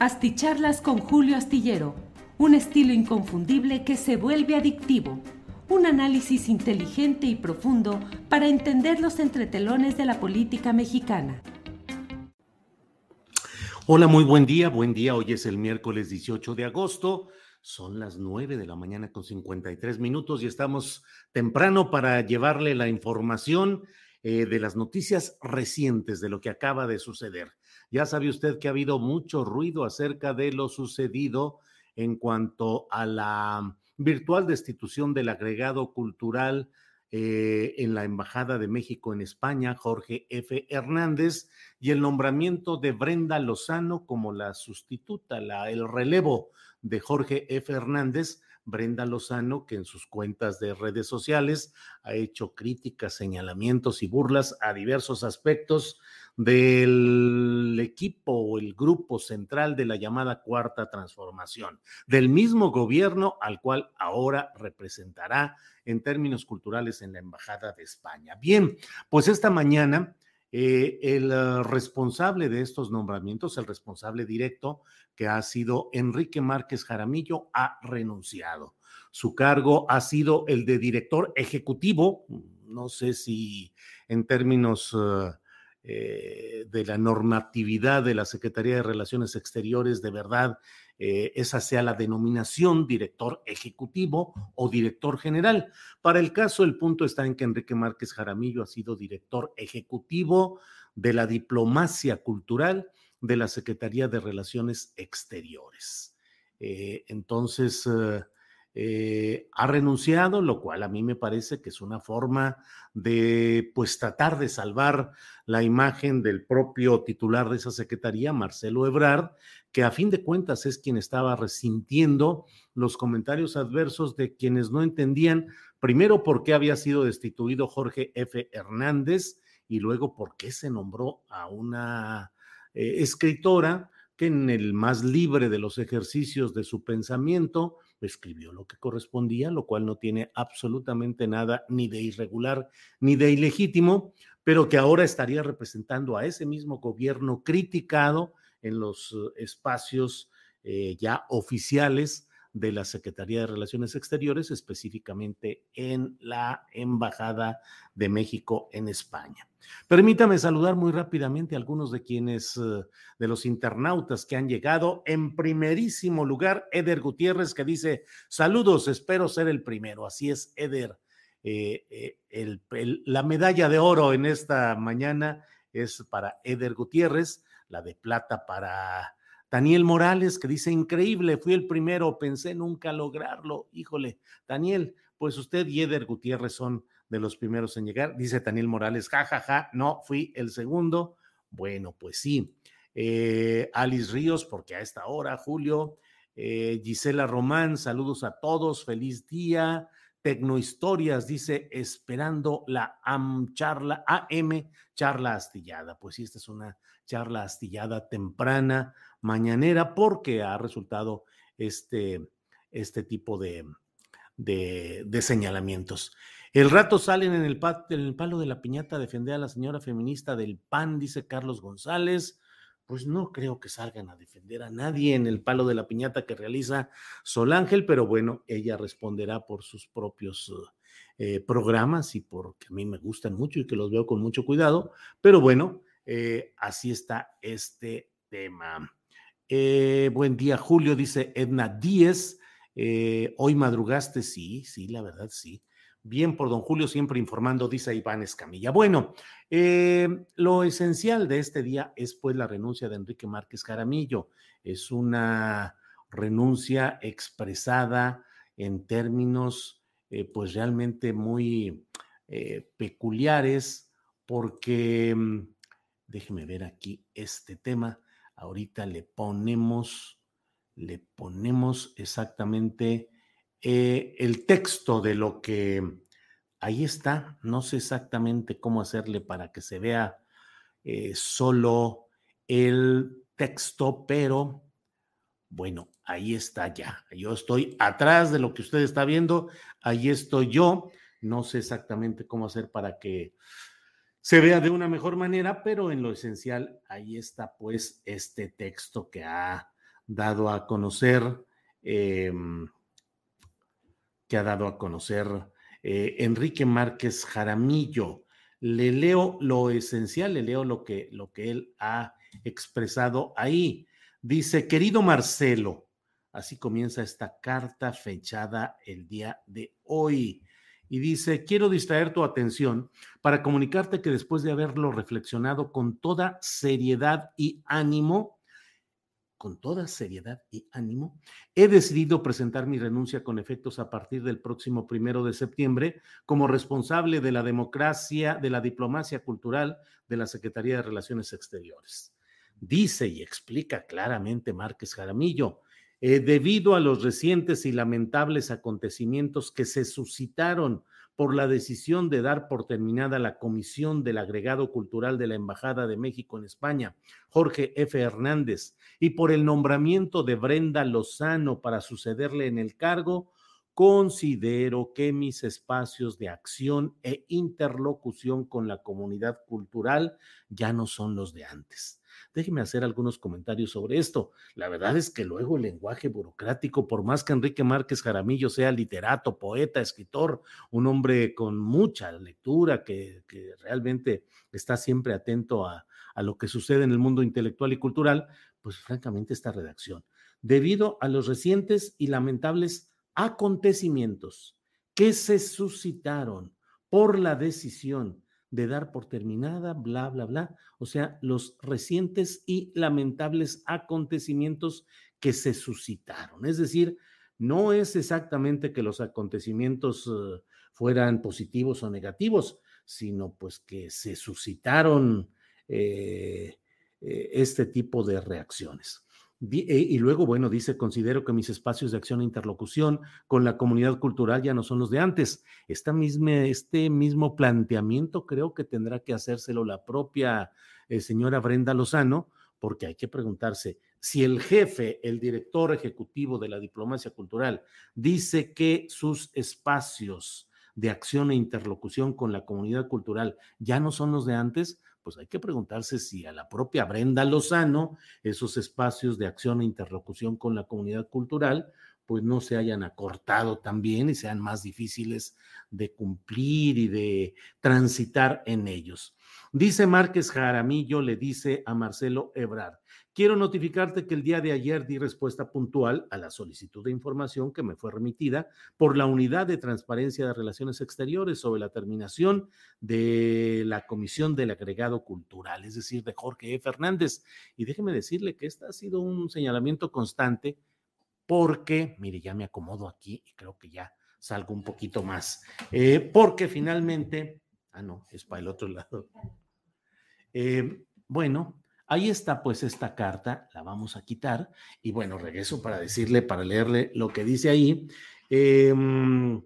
Asticharlas con Julio Astillero, un estilo inconfundible que se vuelve adictivo. Un análisis inteligente y profundo para entender los entretelones de la política mexicana. Hola, muy buen día, buen día. Hoy es el miércoles 18 de agosto. Son las 9 de la mañana con 53 minutos y estamos temprano para llevarle la información eh, de las noticias recientes de lo que acaba de suceder. Ya sabe usted que ha habido mucho ruido acerca de lo sucedido en cuanto a la virtual destitución del agregado cultural eh, en la Embajada de México en España, Jorge F. Hernández, y el nombramiento de Brenda Lozano como la sustituta, la, el relevo de Jorge F. Hernández. Brenda Lozano, que en sus cuentas de redes sociales ha hecho críticas, señalamientos y burlas a diversos aspectos del equipo o el grupo central de la llamada Cuarta Transformación, del mismo gobierno al cual ahora representará en términos culturales en la Embajada de España. Bien, pues esta mañana eh, el uh, responsable de estos nombramientos, el responsable directo, que ha sido Enrique Márquez Jaramillo, ha renunciado. Su cargo ha sido el de director ejecutivo, no sé si en términos... Uh, eh, de la normatividad de la Secretaría de Relaciones Exteriores, de verdad, eh, esa sea la denominación director ejecutivo o director general. Para el caso, el punto está en que Enrique Márquez Jaramillo ha sido director ejecutivo de la diplomacia cultural de la Secretaría de Relaciones Exteriores. Eh, entonces, eh, ha renunciado, lo cual a mí me parece que es una forma de pues tratar de salvar la imagen del propio titular de esa secretaría, Marcelo Ebrard, que a fin de cuentas es quien estaba resintiendo los comentarios adversos de quienes no entendían primero por qué había sido destituido Jorge F. Hernández y luego por qué se nombró a una eh, escritora que en el más libre de los ejercicios de su pensamiento, escribió lo que correspondía, lo cual no tiene absolutamente nada ni de irregular ni de ilegítimo, pero que ahora estaría representando a ese mismo gobierno criticado en los eh, espacios eh, ya oficiales de la Secretaría de Relaciones Exteriores, específicamente en la Embajada de México en España. Permítame saludar muy rápidamente a algunos de quienes, eh, de los internautas que han llegado. En primerísimo lugar, Eder Gutiérrez, que dice, saludos, espero ser el primero. Así es, Eder. Eh, eh, la medalla de oro en esta mañana es para Eder Gutiérrez, la de plata para Daniel Morales, que dice, increíble, fui el primero, pensé nunca lograrlo. Híjole, Daniel, pues usted y Eder Gutiérrez son de los primeros en llegar. Dice Daniel Morales, jajaja, ja, ja, no, fui el segundo. Bueno, pues sí. Eh, Alice Ríos, porque a esta hora, Julio. Eh, Gisela Román, saludos a todos, feliz día. Tecnohistorias, dice, esperando la AM charla, AM charla astillada. Pues sí, esta es una charla astillada temprana, mañanera, porque ha resultado este, este tipo de, de, señalamientos. El rato salen en el, palo de la piñata a defender a la señora feminista del PAN, dice Carlos González pues no creo que salgan a defender a nadie en el palo de la piñata que realiza Sol Ángel, pero bueno, ella responderá por sus propios eh, programas y porque a mí me gustan mucho y que los veo con mucho cuidado, pero bueno, eh, así está este tema. Eh, buen día, Julio, dice Edna Díez. Hoy madrugaste, sí, sí, la verdad, sí. Bien por don Julio, siempre informando, dice Iván Escamilla. Bueno, eh, lo esencial de este día es pues la renuncia de Enrique Márquez Jaramillo. Es una renuncia expresada en términos eh, pues realmente muy eh, peculiares porque, mm, déjeme ver aquí este tema, ahorita le ponemos, le ponemos exactamente eh, el texto de lo que ahí está. No sé exactamente cómo hacerle para que se vea eh, solo el texto, pero bueno, ahí está ya. Yo estoy atrás de lo que usted está viendo. Ahí estoy yo. No sé exactamente cómo hacer para que se vea de una mejor manera, pero en lo esencial, ahí está pues este texto que ha dado a conocer. Em, que ha dado a conocer eh, Enrique Márquez Jaramillo. Le leo lo esencial, le leo lo que, lo que él ha expresado ahí. Dice, querido Marcelo, así comienza esta carta fechada el día de hoy. Y dice, quiero distraer tu atención para comunicarte que después de haberlo reflexionado con toda seriedad y ánimo, con toda seriedad y ánimo, he decidido presentar mi renuncia con efectos a partir del próximo primero de septiembre como responsable de la democracia, de la diplomacia cultural de la Secretaría de Relaciones Exteriores. Dice y explica claramente Márquez Jaramillo, eh, debido a los recientes y lamentables acontecimientos que se suscitaron por la decisión de dar por terminada la comisión del agregado cultural de la Embajada de México en España, Jorge F. Hernández, y por el nombramiento de Brenda Lozano para sucederle en el cargo, considero que mis espacios de acción e interlocución con la comunidad cultural ya no son los de antes Déjeme hacer algunos comentarios sobre esto. La verdad es que luego el lenguaje burocrático, por más que Enrique Márquez Jaramillo sea literato, poeta, escritor, un hombre con mucha lectura, que, realmente está siempre atento a, a lo que sucede en el mundo intelectual y cultural, pues francamente esta redacción, debido a los recientes y lamentables acontecimientos que se suscitaron por la decisión de dar por terminada, bla, bla, bla. O sea, los recientes y lamentables acontecimientos que se suscitaron. Es decir, no es exactamente que los acontecimientos eh, fueran positivos o negativos, sino pues que se suscitaron eh, eh, este tipo de reacciones. Eh, y luego, bueno, dice, considero que mis espacios de acción e interlocución con la comunidad cultural ya no son los de antes. Este mismo planteamiento creo que tendrá que hacérselo la propia eh, señora Brenda Lozano, porque hay que preguntarse, si el jefe, el director ejecutivo de la diplomacia cultural, dice que sus espacios de acción e interlocución con la comunidad cultural ya no son los de antes, pues hay que preguntarse si a la propia Brenda Lozano esos espacios de acción e interlocución con la comunidad cultural pues no se hayan acortado también y sean más difíciles de cumplir y de transitar en ellos. Dice Márquez Jaramillo, le dice a Marcelo Ebrard, quiero notificarte que el día de ayer di respuesta puntual a la solicitud de información que me fue remitida por la Unidad de Transparencia de Relaciones Exteriores sobre la terminación de la Comisión del Agregado Cultural, es decir, de Jorge E. Fernández. Y déjeme decirle que este ha sido un señalamiento constante porque, mire, ya me acomodo aquí y creo que ya salgo un poquito más, eh, porque finalmente, ah, no, es para el otro lado. Eh, bueno, ahí está pues esta carta, la vamos a quitar y bueno, regreso para decirle, para leerle lo que dice ahí. Em,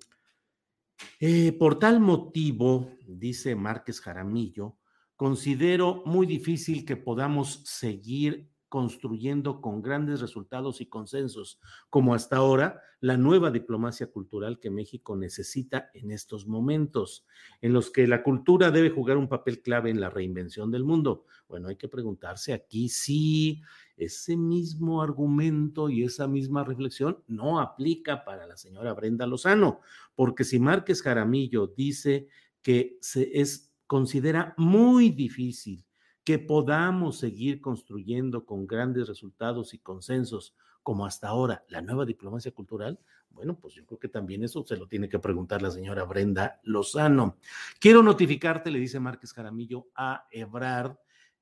eh, por tal motivo, dice Márquez Jaramillo, considero muy difícil que podamos seguir construyendo con grandes resultados y consensos, como hasta ahora, la nueva diplomacia cultural que México necesita en estos momentos, en los que la cultura debe jugar un papel clave en la reinvención del mundo. Bueno, hay que preguntarse aquí si ese mismo argumento y esa misma reflexión no aplica para la señora Brenda Lozano, porque si Márquez Jaramillo dice que se es, considera muy difícil que podamos seguir construyendo con grandes resultados y consensos como hasta ahora la nueva diplomacia cultural, bueno, pues yo creo que también eso se lo tiene que preguntar la señora Brenda Lozano. Quiero notificarte, le dice Márquez Jaramillo a Ebrard,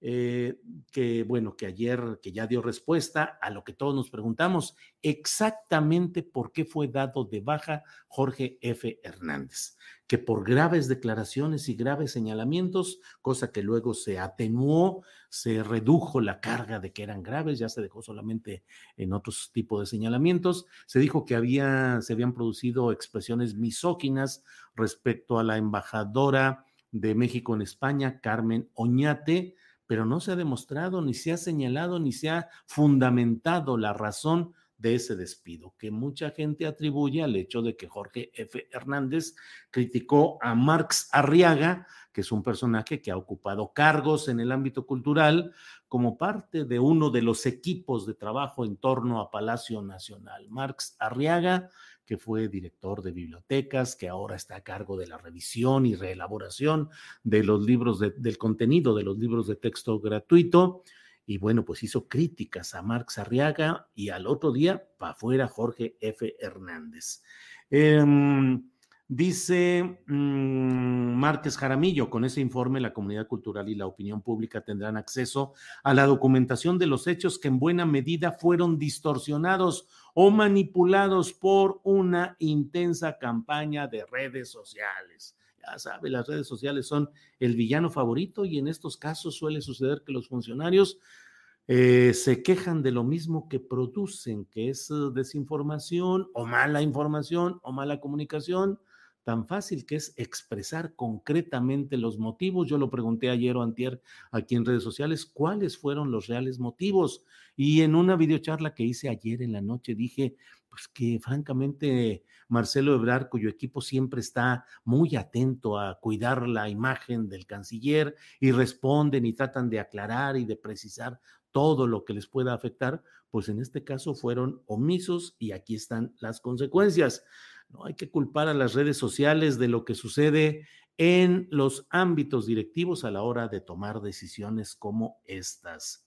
eh, que bueno, que ayer, que ya dio respuesta a lo que todos nos preguntamos, exactamente por qué fue dado de baja Jorge F. Hernández, que por graves declaraciones y graves señalamientos, cosa que luego se atenuó, se redujo la carga de que eran graves, ya se dejó solamente en otros tipos de señalamientos, se dijo que había, se habían producido expresiones misóginas respecto a la embajadora de México en España, Carmen Oñate, pero no se ha demostrado, ni se ha señalado, ni se ha fundamentado la razón de ese despido, que mucha gente atribuye al hecho de que Jorge F. Hernández criticó a Marx Arriaga, que es un personaje que ha ocupado cargos en el ámbito cultural como parte de uno de los equipos de trabajo en torno a Palacio Nacional. Marx Arriaga que fue director de bibliotecas, que ahora está a cargo de la revisión y reelaboración de los libros del contenido de los libros de texto gratuito. Y bueno, pues hizo críticas a Marx Arriaga y al otro día, para afuera, Jorge F. Hernández. Em, Dice mm, Márquez Jaramillo, con ese informe la comunidad cultural y la opinión pública tendrán acceso a la documentación de los hechos que en buena medida fueron distorsionados o manipulados por una intensa campaña de redes sociales. Ya sabe, las redes sociales son el villano favorito y en estos casos suele suceder que los funcionarios eh, se quejan de lo mismo que producen, que es eh, desinformación o mala información o mala comunicación tan fácil que es expresar concretamente los motivos. Yo lo pregunté ayer o antier aquí en redes sociales, ¿cuáles fueron los reales motivos? Y en una videocharla que hice ayer en la noche dije, pues que francamente Marcelo Ebrard, cuyo equipo siempre está muy atento a cuidar la imagen del canciller y responden y tratan de aclarar y de precisar todo lo que les pueda afectar, pues en este caso fueron omisos y aquí están las consecuencias. No hay que culpar a las redes sociales de lo que sucede en los ámbitos directivos a la hora de tomar decisiones como estas.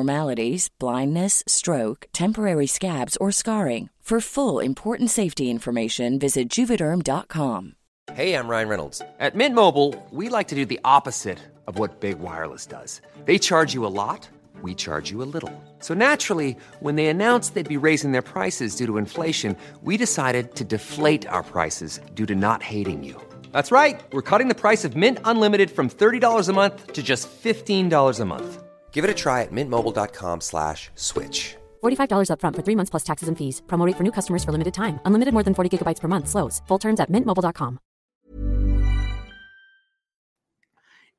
blindness, stroke, temporary scabs, or scarring. For full important safety information, visit juvederm.com. Hey, I'm Ryan Reynolds. At Mint Mobile, we like to do the opposite of what Big Wireless does. They charge you a lot, we charge you a little. So naturally, when they announced they'd be raising their prices due to inflation, we decided to deflate our prices due to not hating you. That's right. We're cutting the price of Mint Unlimited from $30 a month to just $15 a month. Give it a try at mintmobile.com slash switch. $45 upfront for three months plus taxes and fees. Promo rate for new customers for limited time. Unlimited more than 40 gigabytes per month. Slows. Full terms at mintmobile.com.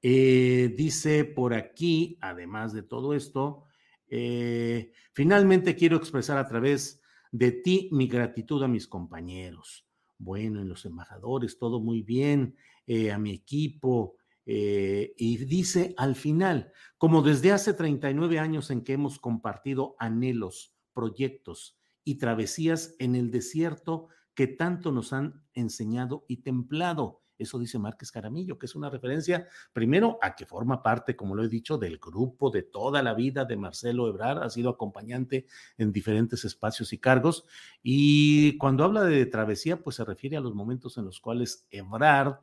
Eh, dice por aquí, además de todo esto, eh, finalmente quiero expresar a través de ti mi gratitud a mis compañeros. Bueno, en los embajadores, todo muy bien, eh, a mi equipo, eh, y dice al final, como desde hace 39 años en que hemos compartido anhelos, proyectos y travesías en el desierto que tanto nos han enseñado y templado. Eso dice Márquez Caramillo, que es una referencia, primero, a que forma parte, como lo he dicho, del grupo de toda la vida de Marcelo Ebrard, ha sido acompañante en diferentes espacios y cargos. Y cuando habla de travesía, pues se refiere a los momentos en los cuales Ebrard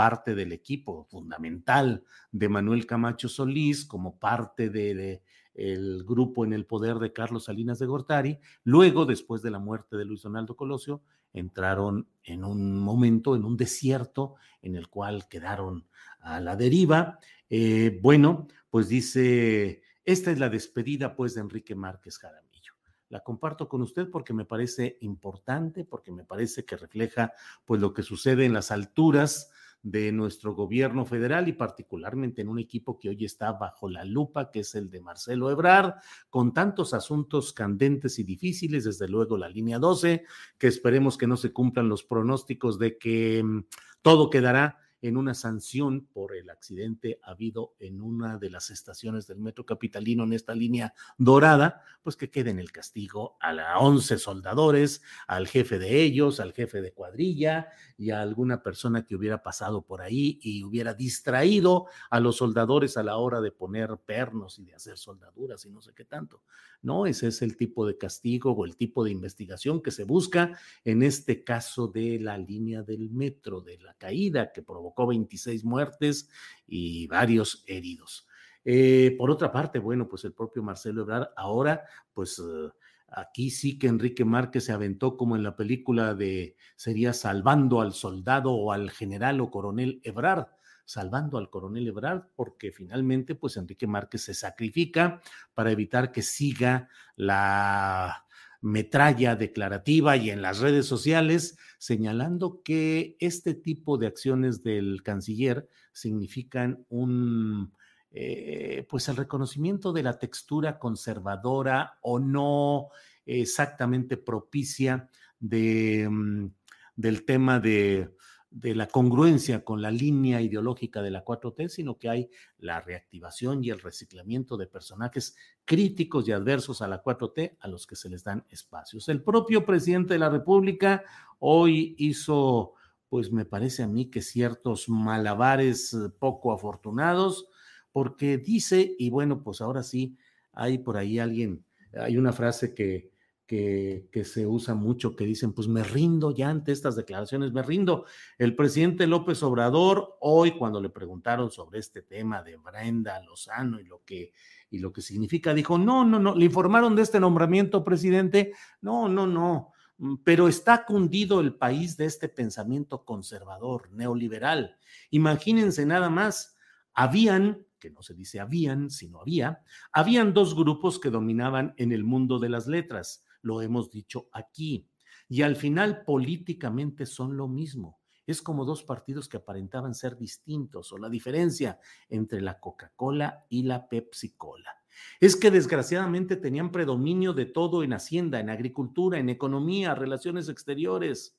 parte del equipo fundamental de Manuel Camacho Solís, como parte del el grupo en el poder de Carlos Salinas de Gortari. Luego, después de la muerte de Luis Donaldo Colosio, entraron en un momento, en un desierto en el cual quedaron a la deriva. Eh, bueno, pues dice, esta es la despedida pues de Enrique Márquez Jaramillo. La comparto con usted porque me parece importante, porque me parece que refleja pues lo que sucede en las alturas de nuestro gobierno federal y particularmente en un equipo que hoy está bajo la lupa, que es el de Marcelo Ebrard, con tantos asuntos candentes y difíciles, desde luego la línea 12, que esperemos que no se cumplan los pronósticos de que mm, todo quedará en una sanción por el accidente habido en una de las estaciones del metro capitalino en esta línea dorada, pues que quede en el castigo a la 11 soldadores, al jefe de ellos, al jefe de cuadrilla y a alguna persona que hubiera pasado por ahí y hubiera distraído a los soldadores a la hora de poner pernos y de hacer soldaduras y no sé qué tanto. No, ese es el tipo de castigo o el tipo de investigación que se busca en este caso de la línea del metro, de la caída que provocó 26 muertes y varios heridos. Eh, por otra parte, bueno, pues el propio Marcelo Ebrard ahora, pues eh, aquí sí que Enrique Márquez se aventó como en la película de sería salvando al soldado o al general o coronel Ebrard salvando al coronel Ebrard, porque finalmente, pues Enrique Márquez se sacrifica para evitar que siga la metralla declarativa y en las redes sociales señalando que este tipo de acciones del canciller significan un, eh, pues el reconocimiento de la textura conservadora o no exactamente propicia de, mm, del tema de de la congruencia con la línea ideológica de la 4T, sino que hay la reactivación y el reciclamiento de personajes críticos y adversos a la 4T a los que se les dan espacios. El propio presidente de la República hoy hizo, pues me parece a mí que ciertos malabares poco afortunados, porque dice, y bueno, pues ahora sí, hay por ahí alguien, hay una frase que que, se usa mucho, que dicen, pues me rindo ya ante estas declaraciones, me rindo. El presidente López Obrador, hoy cuando le preguntaron sobre este tema de Brenda Lozano y lo que, y lo que significa, dijo, no, no, no, le informaron de este nombramiento, presidente, no, no, no, mm, pero está cundido el país de este pensamiento conservador, neoliberal. Imagínense nada más, habían que no se dice habían, sino había, habían dos grupos que dominaban en el mundo de las letras, lo hemos dicho aquí. Y al final políticamente son lo mismo. Es como dos partidos que aparentaban ser distintos o la diferencia entre la Coca-Cola y la Pepsi-Cola. Es que desgraciadamente tenían predominio de todo en Hacienda, en agricultura, en economía, relaciones exteriores.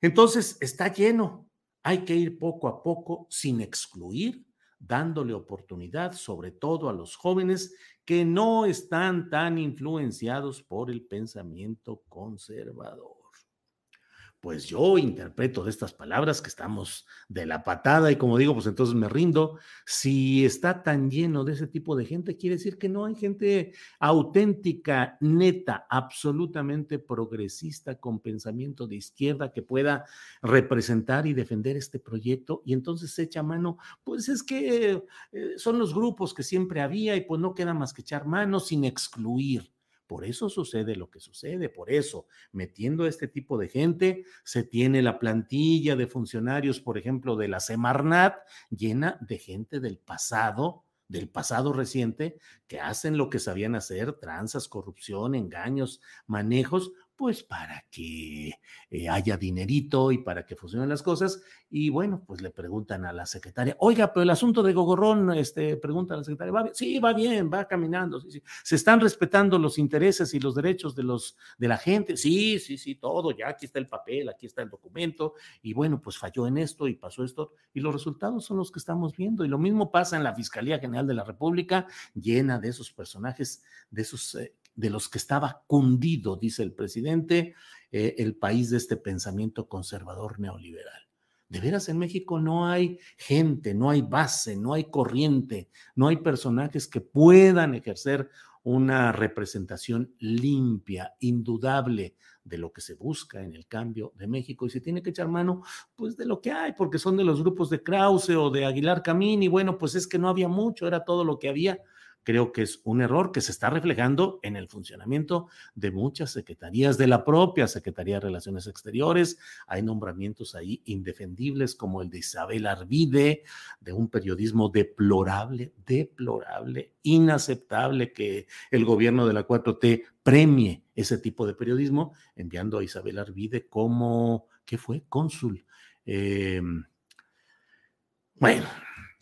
Entonces está lleno. Hay que ir poco a poco sin excluir, dándole oportunidad sobre todo a los jóvenes que no están tan influenciados por el pensamiento conservador pues yo interpreto de estas palabras que estamos de la patada y como digo, pues entonces me rindo. Si está tan lleno de ese tipo de gente, quiere decir que no hay gente auténtica, neta, absolutamente progresista con pensamiento de izquierda que pueda representar y defender este proyecto y entonces se echa mano, pues es que eh, son los grupos que siempre había y pues no queda más que echar mano sin excluir por eso sucede lo que sucede, por eso, metiendo este tipo de gente, se tiene la plantilla de funcionarios, por ejemplo, de la Semarnat, llena de gente del pasado, del pasado reciente, que hacen lo que sabían hacer, tranzas, corrupción, engaños, manejos, pues para que eh, haya dinerito y para que funcionen las cosas. Y bueno, pues le preguntan a la secretaria, oiga, pero el asunto de Gogorrón, este, pregunta a la secretaria, ¿va bien? Sí, va bien, va caminando, sí, sí. ¿Se están respetando los intereses y los derechos de, los, de la gente? Sí, sí, sí, todo, ya aquí está el papel, aquí está el documento, y bueno, pues falló en esto y pasó esto, y los resultados son los que estamos viendo. Y lo mismo pasa en la Fiscalía General de la República, llena de esos personajes, de esos eh, de los que estaba cundido, dice el presidente, eh, el país de este pensamiento conservador neoliberal. De veras, en México no hay gente, no hay base, no hay corriente, no hay personajes que puedan ejercer una representación limpia, indudable de lo que se busca en el cambio de México y se tiene que echar mano pues de lo que hay, porque son de los grupos de Krause o de Aguilar Camín y bueno, pues es que no había mucho, era todo lo que había creo que es un error que se está reflejando en el funcionamiento de muchas secretarías, de la propia Secretaría de Relaciones Exteriores. Hay nombramientos ahí indefendibles como el de Isabel Arvide, de un periodismo deplorable, deplorable, inaceptable que el gobierno de la 4T premie ese tipo de periodismo, enviando a Isabel Arvide como, ¿qué fue? Cónsul. Eh, bueno,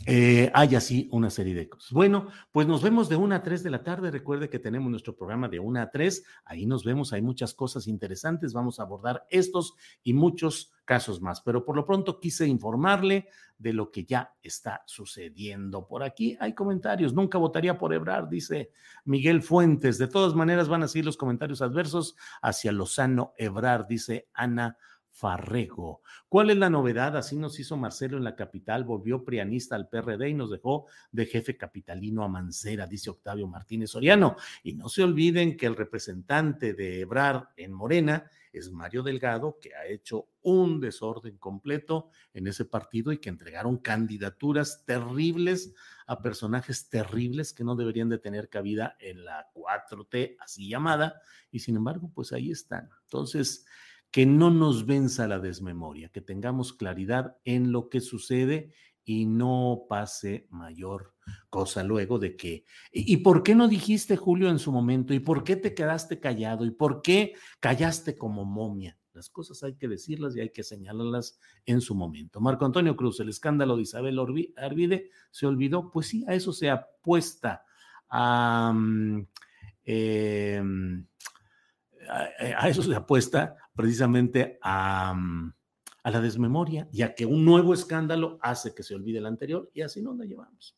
eh, hay así una serie de cosas. Bueno, pues nos vemos de 1 a 3 de la tarde. Recuerde que tenemos nuestro programa de 1 a 3. Ahí nos vemos, hay muchas cosas interesantes. Vamos a abordar estos y muchos casos más. Pero por lo pronto quise informarle de lo que ya está sucediendo. Por aquí hay comentarios. Nunca votaría por Ebrar, dice Miguel Fuentes. De todas maneras van a seguir los comentarios adversos hacia Lozano Ebrar, dice Ana Farrego. ¿Cuál es la novedad? Así nos hizo Marcelo en la capital, volvió prianista al PRD y nos dejó de jefe capitalino a Mancera, dice Octavio Martínez Soriano. Y no se olviden que el representante de Ebrar en Morena es Mario Delgado, que ha hecho un desorden completo en ese partido y que entregaron candidaturas terribles a personajes terribles que no deberían de tener cabida en la 4T, así llamada, y sin embargo, pues ahí están. Entonces, que no nos venza la desmemoria, que tengamos claridad en lo que sucede y no pase mayor cosa luego de que, ¿y por qué no dijiste, Julio, en su momento? ¿Y por qué te quedaste callado? ¿Y por qué callaste como momia? Las cosas hay que decirlas y hay que señalarlas en su momento. Marco Antonio Cruz, el escándalo de Isabel Arvide se olvidó. Pues sí, a eso se apuesta. a em, a, eso se apuesta precisamente a, mm, a, la desmemoria, ya que un nuevo escándalo hace que se olvide el anterior y así nos la llevamos.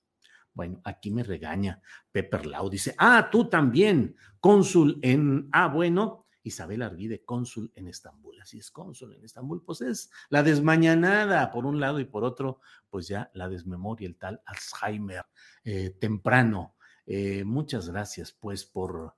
Bueno, aquí me regaña Pepper Lau, dice, ah, tú también, cónsul en, ah, bueno, Isabel Arvide, cónsul en Estambul. Así es, cónsul en Estambul, pues es la desmañanada por un lado y por otro, pues ya la desmemoria, el tal Alzheimer eh, temprano. Eh, muchas gracias, pues, por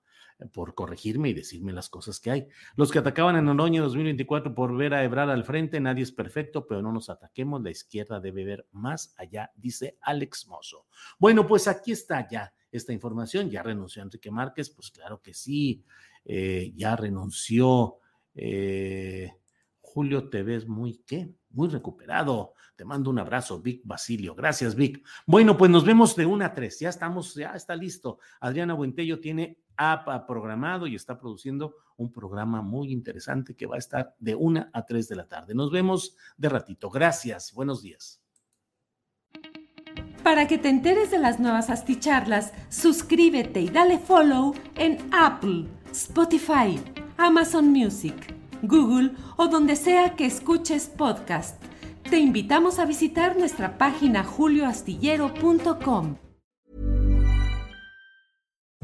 por corregirme y decirme las cosas que hay. Los que atacaban en Oroña 2024 por ver a Ebrar al frente, nadie es perfecto, pero no nos ataquemos, la izquierda debe ver más allá, dice Alex Mozo. Bueno, pues aquí está ya esta información, ya renunció Enrique Márquez, pues claro que sí, eh, ya renunció. Eh, Julio, te ves muy, ¿qué? Muy recuperado. Te mando un abrazo, Vic Basilio. Gracias, Vic. Bueno, pues nos vemos de una a tres. Ya estamos, ya está listo. Adriana Buentello tiene ha programado y está produciendo un programa muy interesante que va a estar de una a tres de la tarde. Nos vemos de ratito. Gracias. Buenos días. Para que te enteres de las nuevas asticharlas, suscríbete y dale follow en Apple, Spotify, Amazon Music, Google o donde sea que escuches podcast. Te invitamos a visitar nuestra página julioastillero.com.